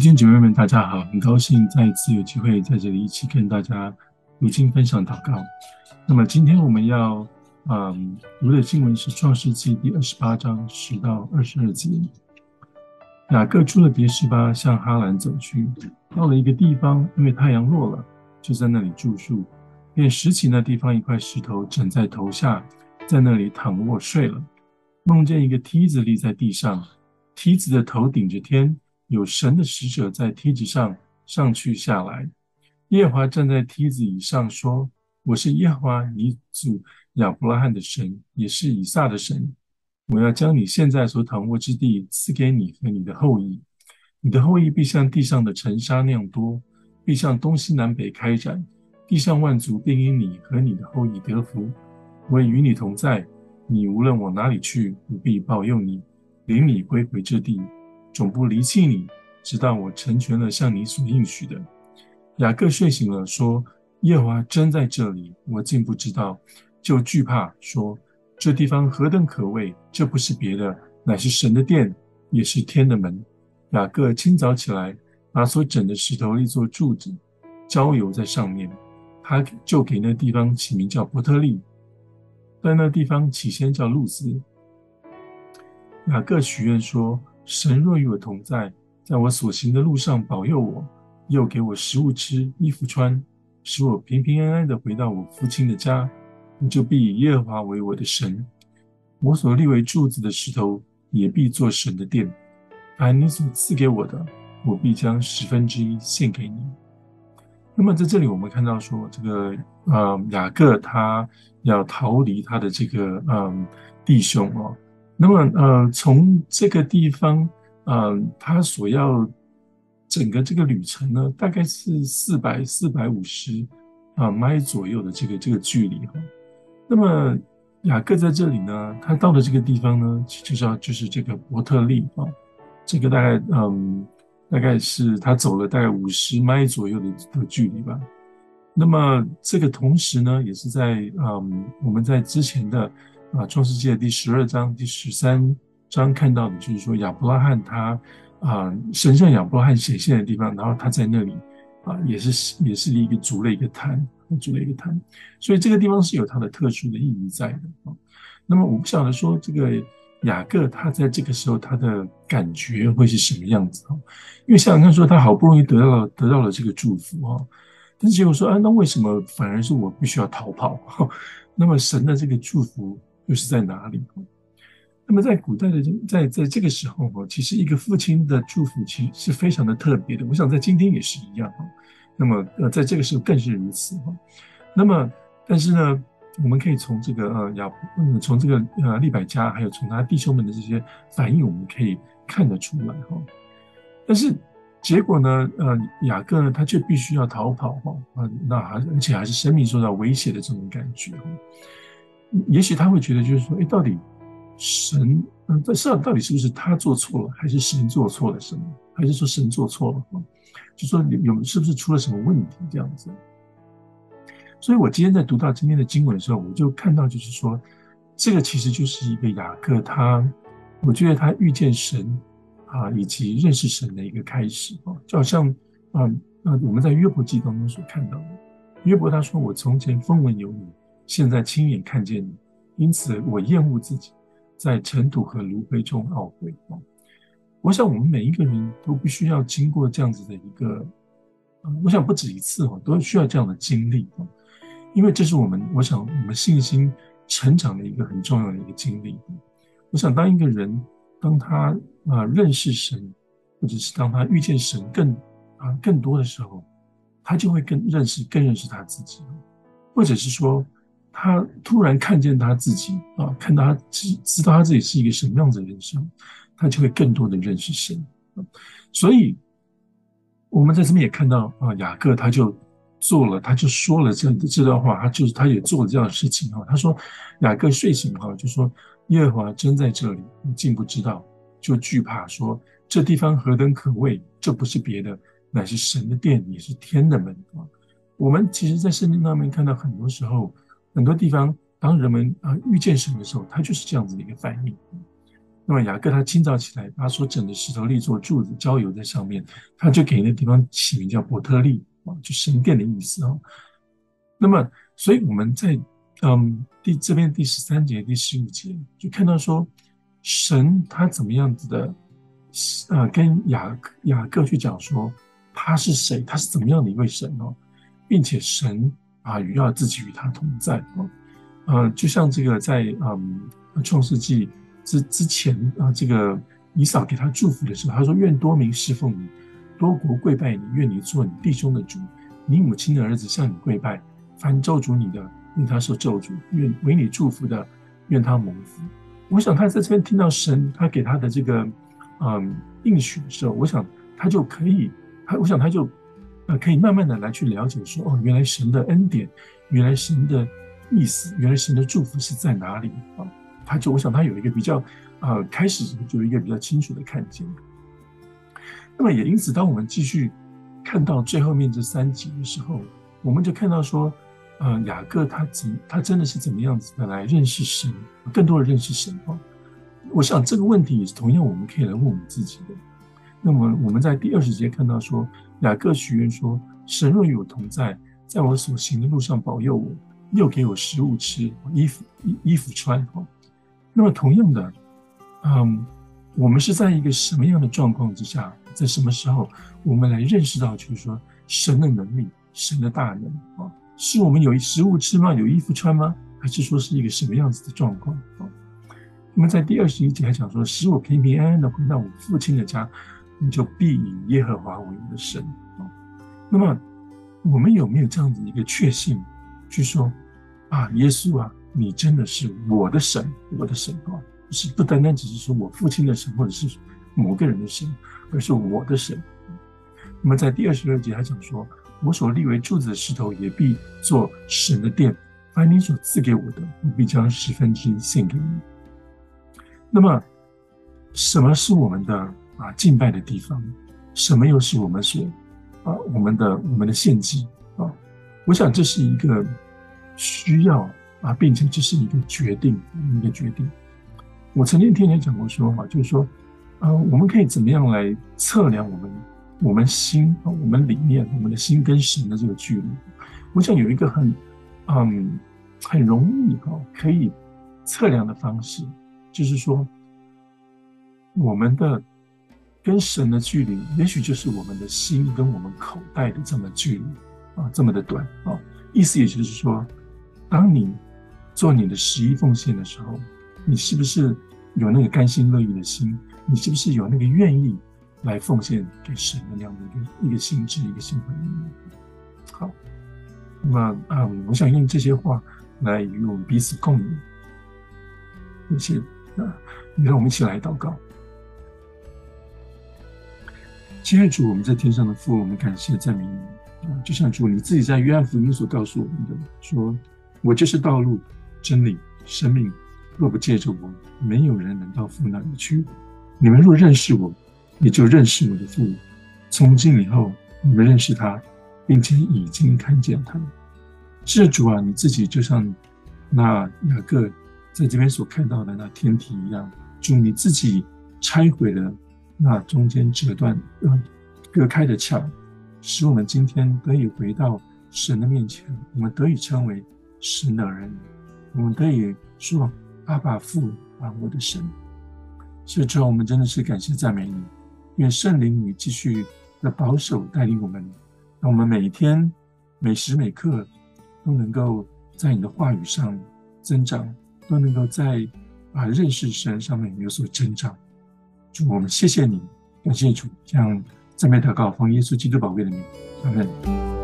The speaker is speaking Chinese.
弟兄姐妹们，大家好！很高兴再一次有机会在这里一起跟大家读经、分享、祷告。那么今天我们要嗯读的经文是《创世记》第二十八章十到二十二节。雅各出了别是巴，向哈兰走去，到了一个地方，因为太阳落了，就在那里住宿，便拾起那地方一块石头，枕在头下，在那里躺卧睡了。梦见一个梯子立在地上，梯子的头顶着天。有神的使者在梯子上上去下来，耶华站在梯子以上说：“我是耶华你祖亚伯拉罕的神，也是以撒的神。我要将你现在所躺卧之地赐给你和你的后裔，你的后裔必像地上的尘沙那样多，必向东西南北开展，地上万族便因你和你的后裔得福。我已与你同在，你无论往哪里去，我必保佑你，领你归回这地。”总不离弃你，直到我成全了向你所应许的。雅各睡醒了，说：“耶和华真在这里，我竟不知道，就惧怕，说：这地方何等可畏！这不是别的，乃是神的殿，也是天的门。”雅各清早起来，把所整的石头立作柱子，浇油在上面，他就给那地方起名叫伯特利。但那地方起先叫路斯。雅各许愿说。神若与我同在，在我所行的路上保佑我，又给我食物吃、衣服穿，使我平平安安地回到我父亲的家，我就必以耶和华为我的神。我所立为柱子的石头，也必作神的殿。凡你所赐给我的，我必将十分之一献给你。那么在这里，我们看到说，这个呃雅各他要逃离他的这个嗯、弟兄哦。那么，呃，从这个地方，呃，他所要整个这个旅程呢，大概是四百四百五十啊迈左右的这个这个距离哈。那么雅各在这里呢，他到的这个地方呢，就叫就是这个伯特利啊，这个大概嗯，大概是他走了大概五十迈左右的的距离吧。那么这个同时呢，也是在嗯，我们在之前的。啊，《创世记》的第十二章、第十三章看到的，就是说亚伯拉罕他啊，神向亚伯拉罕显现的地方，然后他在那里啊，也是也是一个筑了一个坛，筑了一个坛，所以这个地方是有它的特殊的意义在的啊。那么我不晓得说这个雅各他在这个时候他的感觉会是什么样子啊？因为想想看，说他好不容易得到了得到了这个祝福啊，但是结果说啊，那为什么反而是我必须要逃跑？那么神的这个祝福。又是在哪里？那么在古代的在在这个时候哈，其实一个父亲的祝福其实是非常的特别的。我想在今天也是一样哈。那么呃，在这个时候更是如此哈。那么但是呢，我们可以从这个呃雅嗯从这个呃利百加，还有从他弟兄们的这些反应，我们可以看得出来哈。但是结果呢，呃雅各呢，他却必须要逃跑哈，那还而且还是生命受到威胁的这种感觉哈。也许他会觉得，就是说，哎，到底神，嗯，在世上到底是不是他做错了，还是神做错了什么，还是说神做错了？就说有是不是出了什么问题这样子？所以我今天在读到今天的经文的时候，我就看到，就是说，这个其实就是一个雅各他，我觉得他遇见神啊，以及认识神的一个开始啊，就好像啊啊，我们在约伯记当中所看到的，约伯他说：“我从前风闻有你。”现在亲眼看见你，因此我厌恶自己，在尘土和炉灰中懊悔。我想我们每一个人都必须要经过这样子的一个，我想不止一次哈，都需要这样的经历，因为这是我们，我想我们信心成长的一个很重要的一个经历。我想当一个人当他啊认识神，或者是当他遇见神更啊更多的时候，他就会更认识更认识他自己，或者是说。他突然看见他自己啊，看到他知知道他自己是一个什么样子的人生，他就会更多的认识神。所以，我们在这边也看到啊，雅各他就做了，他就说了这这段话，他就是他也做了这样的事情啊。他说：“雅各睡醒哈，就说耶和华真在这里，你竟不知道，就惧怕说这地方何等可畏，这不是别的，乃是神的殿，也是天的门啊。”我们其实，在圣经上面看到很多时候。很多地方，当人们啊遇见神的时候，他就是这样子的一个反应。那么雅各他清早起来，把所整的石头立做柱子，浇油在上面，他就给那地方起名叫伯特利啊，就神殿的意思啊。那么，所以我们在嗯第这边第十三节、第十五节就看到说，神他怎么样子的，呃，跟雅雅各去讲说他是谁，他是怎么样的一位神哦，并且神啊，与要自己与他同在啊，呃，就像这个在嗯创世纪。之之前啊，这个以嫂给他祝福的时候，他说：“愿多民侍奉你，多国跪拜你，愿你做你弟兄的主，你母亲的儿子向你跪拜。凡咒诅你的，愿他受咒诅；愿为你祝福的，愿他蒙福。”我想他在这边听到神他给他的这个嗯应许的时候，我想他就可以，他我想他就呃可以慢慢的来去了解说：“哦，原来神的恩典，原来神的意思，原来神的祝福是在哪里啊？”他就我想他有一个比较，呃，开始就有一个比较清楚的看见。那么也因此，当我们继续看到最后面这三节的时候，我们就看到说，呃，雅各他怎他真的是怎么样子的来认识神，更多的认识神啊。我想这个问题也是同样我们可以来问我们自己的。那么我们在第二十节看到说，雅各许愿说：“神若与我同在，在我所行的路上保佑我，又给我食物吃，衣服衣服穿。”那么同样的，嗯，我们是在一个什么样的状况之下，在什么时候，我们来认识到，就是说神的能力、神的大能啊，是我们有食物吃吗？有衣服穿吗？还是说是一个什么样子的状况啊？那么在第二十一节还讲说，使我平平安安的回到我父亲的家，你就必以耶和华为你的神啊。那么我们有没有这样子一个确信，去说啊，耶稣啊？你真的是我的神，我的神啊！不是不单单只是说我父亲的神，或者是某个人的神，而是我的神。那么在第二十二节还讲说：“我所立为柱子的石头，也必做神的殿。凡你所赐给我的，我必将十分之一献给你。”那么，什么是我们的啊敬拜的地方？什么又是我们所啊我们的我们的献祭啊？我想这是一个需要。啊，并且这是一个决定，一个决定。我曾经听人讲过说法，就是说，呃，我们可以怎么样来测量我们我们心，我们里面我们的心跟神的这个距离？我想有一个很嗯很容易哈可以测量的方式，就是说，我们的跟神的距离，也许就是我们的心跟我们口袋的这么距离啊，这么的短啊。意思也就是说，当你做你的十一奉献的时候，你是不是有那个甘心乐意的心？你是不是有那个愿意来奉献给神的那样的一个一个心智、一个心怀？好，那啊、嗯，我想用这些话来与我们彼此共勉。一起啊，你让我们一起来祷告。亲爱主，我们在天上的父，我们感谢赞美你啊！就像主你自己在约翰福音所告诉我们的，说我就是道路。真理、生命，若不借着我，没有人能到父那里去。你们若认识我，也就认识我的父。从今以后，你们认识他，并且已经看见他。是主啊，你自己就像那雅各在这边所看到的那天体一样，主你自己拆毁了那中间折断、呃隔开的墙，使我们今天得以回到神的面前，我们得以称为神的儿女。我们可以说：“阿爸父啊，我的神。”所以之后，我们真的是感谢赞美你，愿圣灵你继续的保守带领我们，让我们每一天、每时每刻都能够在你的话语上增长，都能够在啊认识神上面有所增长。主，我们谢谢你，感谢主，这样赞美祷告，奉耶稣基督宝贵的名，阿门。